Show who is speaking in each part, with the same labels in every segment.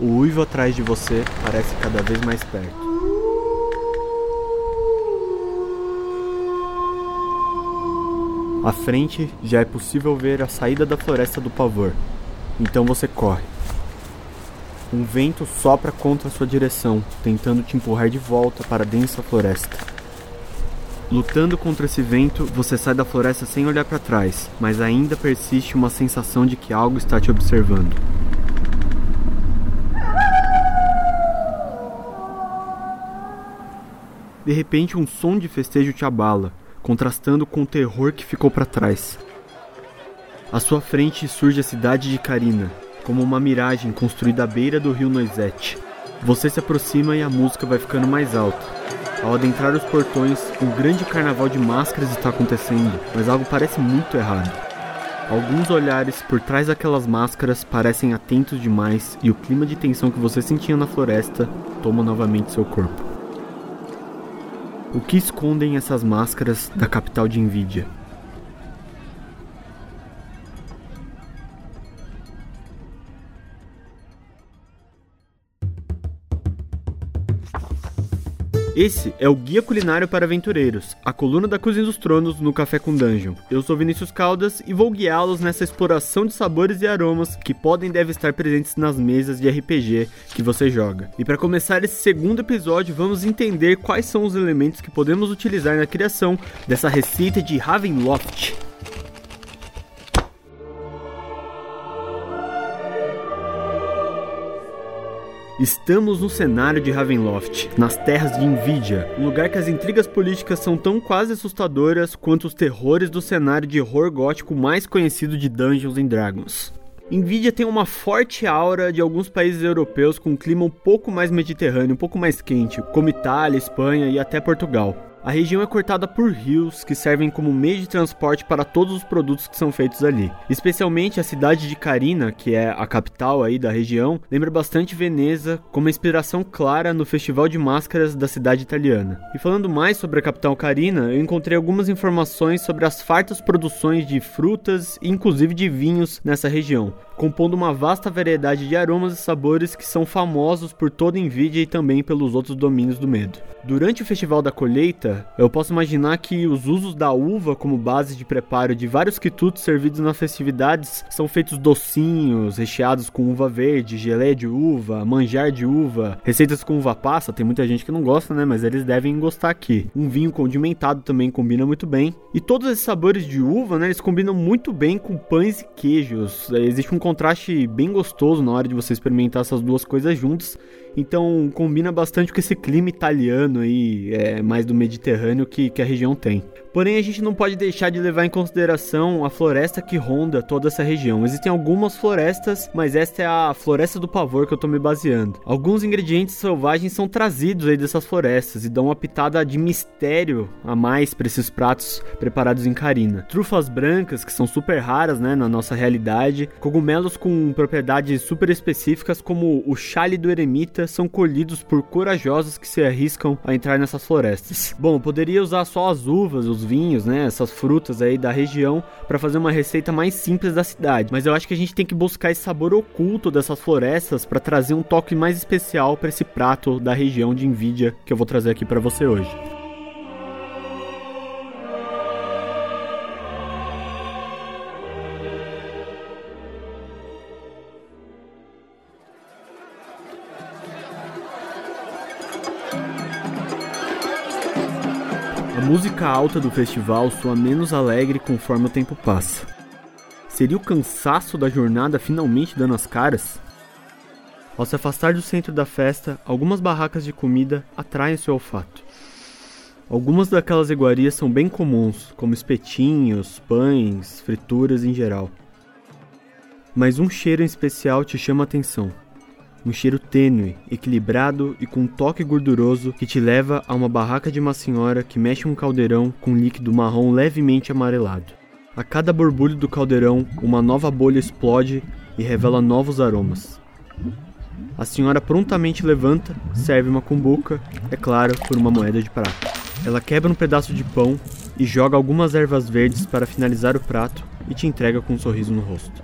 Speaker 1: O uivo atrás de você parece cada vez mais perto. À frente já é possível ver a saída da floresta do pavor. Então você corre. Um vento sopra contra sua direção, tentando te empurrar de volta para a densa floresta. Lutando contra esse vento, você sai da floresta sem olhar para trás, mas ainda persiste uma sensação de que algo está te observando. De repente, um som de festejo te abala, contrastando com o terror que ficou para trás. À sua frente surge a cidade de Karina, como uma miragem construída à beira do rio Noisette. Você se aproxima e a música vai ficando mais alta. Ao adentrar os portões, um grande carnaval de máscaras está acontecendo, mas algo parece muito errado. Alguns olhares por trás daquelas máscaras parecem atentos demais e o clima de tensão que você sentia na floresta toma novamente seu corpo. O que escondem essas máscaras da capital de Nvidia? Esse é o Guia Culinário para Aventureiros, a coluna da Cozinha dos Tronos no Café com Dungeon. Eu sou Vinícius Caldas e vou guiá-los nessa exploração de sabores e aromas que podem e devem estar presentes nas mesas de RPG que você joga. E para começar esse segundo episódio, vamos entender quais são os elementos que podemos utilizar na criação dessa receita de Ravenloft. Estamos no cenário de Ravenloft, nas terras de Nvidia, um lugar que as intrigas políticas são tão quase assustadoras quanto os terrores do cenário de horror gótico mais conhecido de Dungeons and Dragons. Nvidia tem uma forte aura de alguns países europeus com um clima um pouco mais mediterrâneo, um pouco mais quente, como Itália, Espanha e até Portugal. A região é cortada por rios que servem como meio de transporte para todos os produtos que são feitos ali. Especialmente a cidade de Carina, que é a capital aí da região, lembra bastante Veneza, com uma inspiração clara no Festival de Máscaras da cidade italiana. E falando mais sobre a capital Carina, eu encontrei algumas informações sobre as fartas produções de frutas e inclusive de vinhos nessa região, compondo uma vasta variedade de aromas e sabores que são famosos por toda Nvidia e também pelos outros domínios do medo. Durante o Festival da Colheita, eu posso imaginar que os usos da uva como base de preparo de vários quitutos servidos nas festividades são feitos docinhos, recheados com uva verde, gelé de uva, manjar de uva, receitas com uva passa, tem muita gente que não gosta, né, mas eles devem gostar aqui. Um vinho condimentado também combina muito bem. E todos esses sabores de uva, né, eles combinam muito bem com pães e queijos. Existe um contraste bem gostoso na hora de você experimentar essas duas coisas juntas. Então combina bastante com esse clima italiano aí, é, mais do Mediterrâneo que, que a região tem. Porém, a gente não pode deixar de levar em consideração a floresta que ronda toda essa região. Existem algumas florestas, mas esta é a floresta do pavor que eu tô me baseando. Alguns ingredientes selvagens são trazidos aí dessas florestas e dão uma pitada de mistério a mais para esses pratos preparados em Carina. Trufas brancas, que são super raras, né, na nossa realidade, cogumelos com propriedades super específicas como o chale do eremita são colhidos por corajosos que se arriscam a entrar nessas florestas. Bom, poderia usar só as uvas, os vinhos, né, essas frutas aí da região para fazer uma receita mais simples da cidade. Mas eu acho que a gente tem que buscar esse sabor oculto dessas florestas para trazer um toque mais especial para esse prato da região de Nvidia que eu vou trazer aqui para você hoje. Música alta do festival soa menos alegre conforme o tempo passa. Seria o cansaço da jornada finalmente dando as caras? Ao se afastar do centro da festa, algumas barracas de comida atraem seu olfato. Algumas daquelas iguarias são bem comuns, como espetinhos, pães, frituras em geral. Mas um cheiro em especial te chama a atenção um cheiro tênue, equilibrado e com um toque gorduroso que te leva a uma barraca de uma senhora que mexe um caldeirão com líquido marrom levemente amarelado. A cada borbulho do caldeirão, uma nova bolha explode e revela novos aromas. A senhora prontamente levanta, serve uma cumbuca, é claro, por uma moeda de prata. Ela quebra um pedaço de pão e joga algumas ervas verdes para finalizar o prato e te entrega com um sorriso no rosto.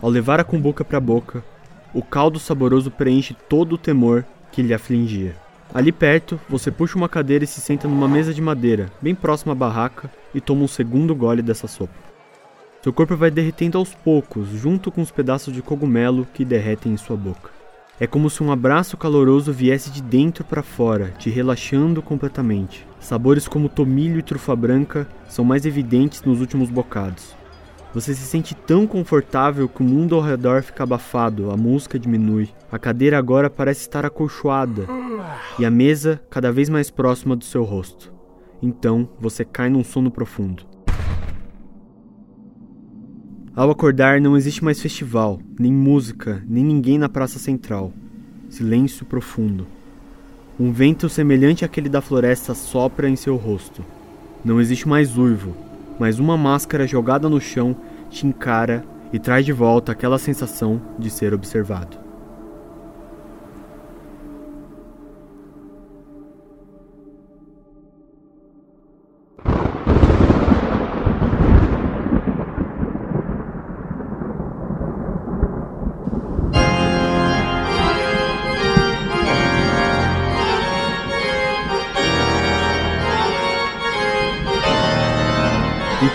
Speaker 1: Ao levar a cumbuca para a boca, o caldo saboroso preenche todo o temor que lhe afligia. Ali perto, você puxa uma cadeira e se senta numa mesa de madeira, bem próxima à barraca, e toma um segundo gole dessa sopa. Seu corpo vai derretendo aos poucos, junto com os pedaços de cogumelo que derretem em sua boca. É como se um abraço caloroso viesse de dentro para fora, te relaxando completamente. Sabores como tomilho e trufa branca são mais evidentes nos últimos bocados. Você se sente tão confortável que o mundo ao redor fica abafado, a música diminui. A cadeira agora parece estar acolchoada e a mesa cada vez mais próxima do seu rosto. Então você cai num sono profundo. Ao acordar, não existe mais festival, nem música, nem ninguém na praça central. Silêncio profundo. Um vento semelhante àquele da floresta sopra em seu rosto. Não existe mais uivo, mas uma máscara jogada no chão te encara e traz de volta aquela sensação de ser observado.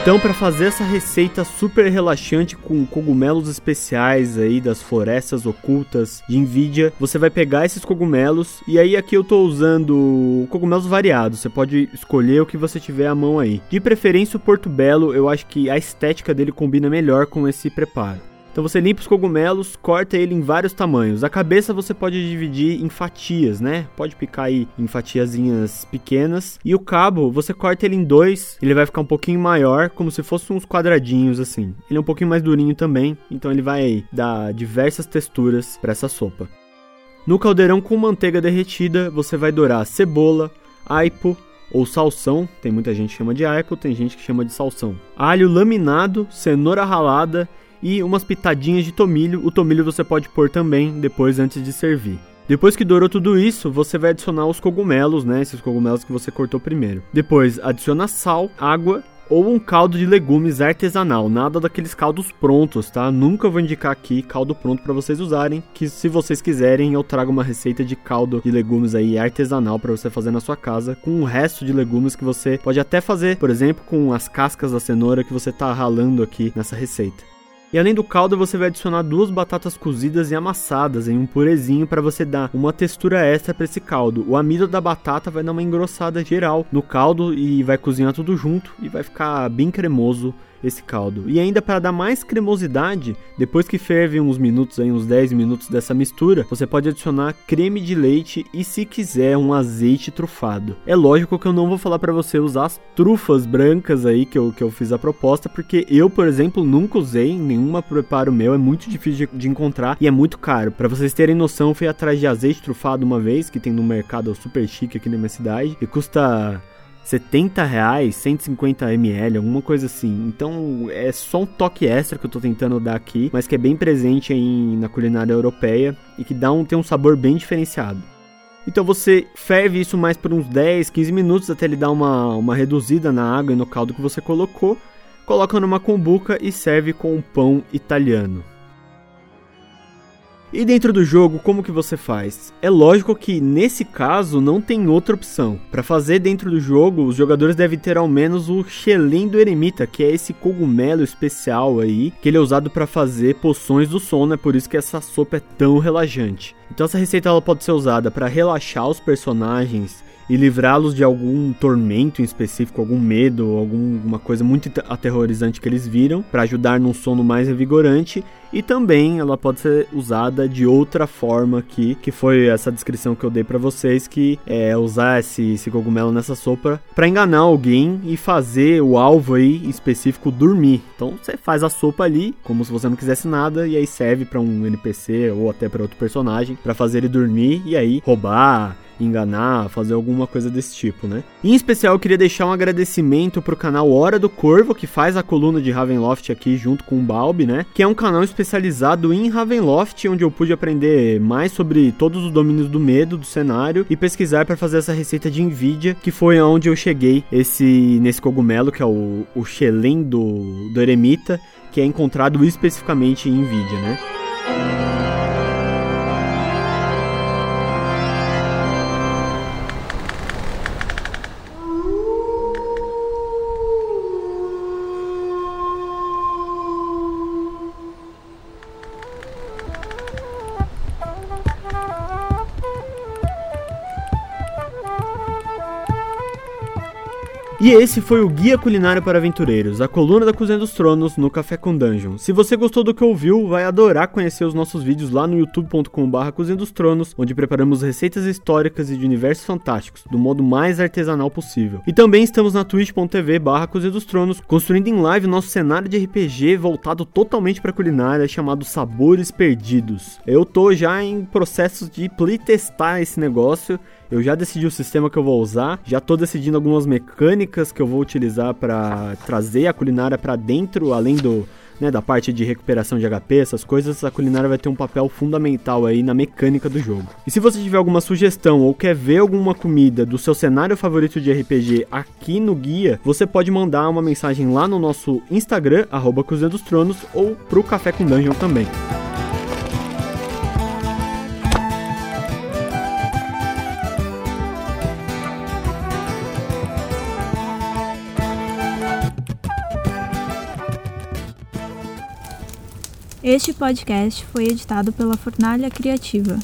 Speaker 1: Então, para fazer essa receita super relaxante com cogumelos especiais aí das florestas ocultas de Nvidia, você vai pegar esses cogumelos e aí aqui eu tô usando cogumelos variados. Você pode escolher o que você tiver à mão aí. De preferência o Porto Belo, eu acho que a estética dele combina melhor com esse preparo. Então você limpa os cogumelos, corta ele em vários tamanhos. A cabeça você pode dividir em fatias, né? Pode picar aí em fatiazinhas pequenas. E o cabo, você corta ele em dois, ele vai ficar um pouquinho maior, como se fossem uns quadradinhos assim. Ele é um pouquinho mais durinho também, então ele vai dar diversas texturas para essa sopa. No caldeirão com manteiga derretida, você vai dourar cebola, aipo, ou salsão, tem muita gente que chama de aipo, tem gente que chama de salsão. Alho laminado, cenoura ralada e umas pitadinhas de tomilho. O tomilho você pode pôr também depois antes de servir. Depois que dourou tudo isso, você vai adicionar os cogumelos, né? Esses cogumelos que você cortou primeiro. Depois, adiciona sal, água ou um caldo de legumes artesanal, nada daqueles caldos prontos, tá? Nunca vou indicar aqui caldo pronto para vocês usarem, que se vocês quiserem eu trago uma receita de caldo de legumes aí artesanal para você fazer na sua casa, com o resto de legumes que você pode até fazer, por exemplo, com as cascas da cenoura que você tá ralando aqui nessa receita. E além do caldo, você vai adicionar duas batatas cozidas e amassadas em um purezinho para você dar uma textura extra para esse caldo. O amido da batata vai dar uma engrossada geral no caldo e vai cozinhar tudo junto e vai ficar bem cremoso esse caldo. E ainda para dar mais cremosidade, depois que ferve uns minutos, aí, uns 10 minutos dessa mistura, você pode adicionar creme de leite e se quiser um azeite trufado. É lógico que eu não vou falar para você usar as trufas brancas aí que eu, que eu fiz a proposta, porque eu, por exemplo, nunca usei nenhuma preparo meu, é muito difícil de, de encontrar e é muito caro. Para vocês terem noção, eu fui atrás de azeite trufado uma vez, que tem no mercado super chique aqui na minha cidade, e custa 70 reais, 150 ml, alguma coisa assim. Então é só um toque extra que eu tô tentando dar aqui, mas que é bem presente em, na culinária europeia e que dá um, tem um sabor bem diferenciado. Então você ferve isso mais por uns 10, 15 minutos até ele dar uma, uma reduzida na água e no caldo que você colocou. Coloca numa combuca e serve com um pão italiano. E dentro do jogo, como que você faz? É lógico que nesse caso não tem outra opção. Para fazer dentro do jogo, os jogadores devem ter ao menos o Xelém do Eremita, que é esse cogumelo especial aí, que ele é usado para fazer poções do sono, é por isso que essa sopa é tão relaxante. Então essa receita ela pode ser usada para relaxar os personagens e livrá-los de algum tormento em específico, algum medo, alguma coisa muito aterrorizante que eles viram, para ajudar num sono mais revigorante. E também ela pode ser usada de outra forma aqui, que foi essa descrição que eu dei para vocês, que é usar esse, esse cogumelo nessa sopa para enganar alguém e fazer o alvo aí específico dormir. Então você faz a sopa ali, como se você não quisesse nada, e aí serve para um NPC ou até para outro personagem para fazer ele dormir e aí roubar enganar, fazer alguma coisa desse tipo, né? Em especial, eu queria deixar um agradecimento pro canal Hora do Corvo, que faz a coluna de Ravenloft aqui junto com o Balbi, né? Que é um canal especializado em Ravenloft, onde eu pude aprender mais sobre todos os domínios do medo do cenário e pesquisar para fazer essa receita de Nvidia, que foi aonde eu cheguei esse nesse cogumelo, que é o, o Xelen do, do Eremita, que é encontrado especificamente em Nvidia, né? E esse foi o Guia Culinário para Aventureiros, a coluna da Cozinha dos Tronos no Café com Dungeon. Se você gostou do que ouviu, vai adorar conhecer os nossos vídeos lá no youtube.com.br Cozinha dos Tronos, onde preparamos receitas históricas e de universos fantásticos, do modo mais artesanal possível. E também estamos na twitch.tv barra Cozinha dos Tronos, construindo em live nosso cenário de RPG voltado totalmente para culinária, chamado Sabores Perdidos. Eu tô já em processos de playtestar esse negócio, eu já decidi o sistema que eu vou usar, já tô decidindo algumas mecânicas que eu vou utilizar para trazer a culinária para dentro, além do né, da parte de recuperação de HP, essas coisas, a culinária vai ter um papel fundamental aí na mecânica do jogo. E se você tiver alguma sugestão ou quer ver alguma comida do seu cenário favorito de RPG aqui no guia, você pode mandar uma mensagem lá no nosso Instagram, arroba Cozinha dos Tronos, ou pro Café com Dungeon também.
Speaker 2: Este podcast foi editado pela Fornalha Criativa.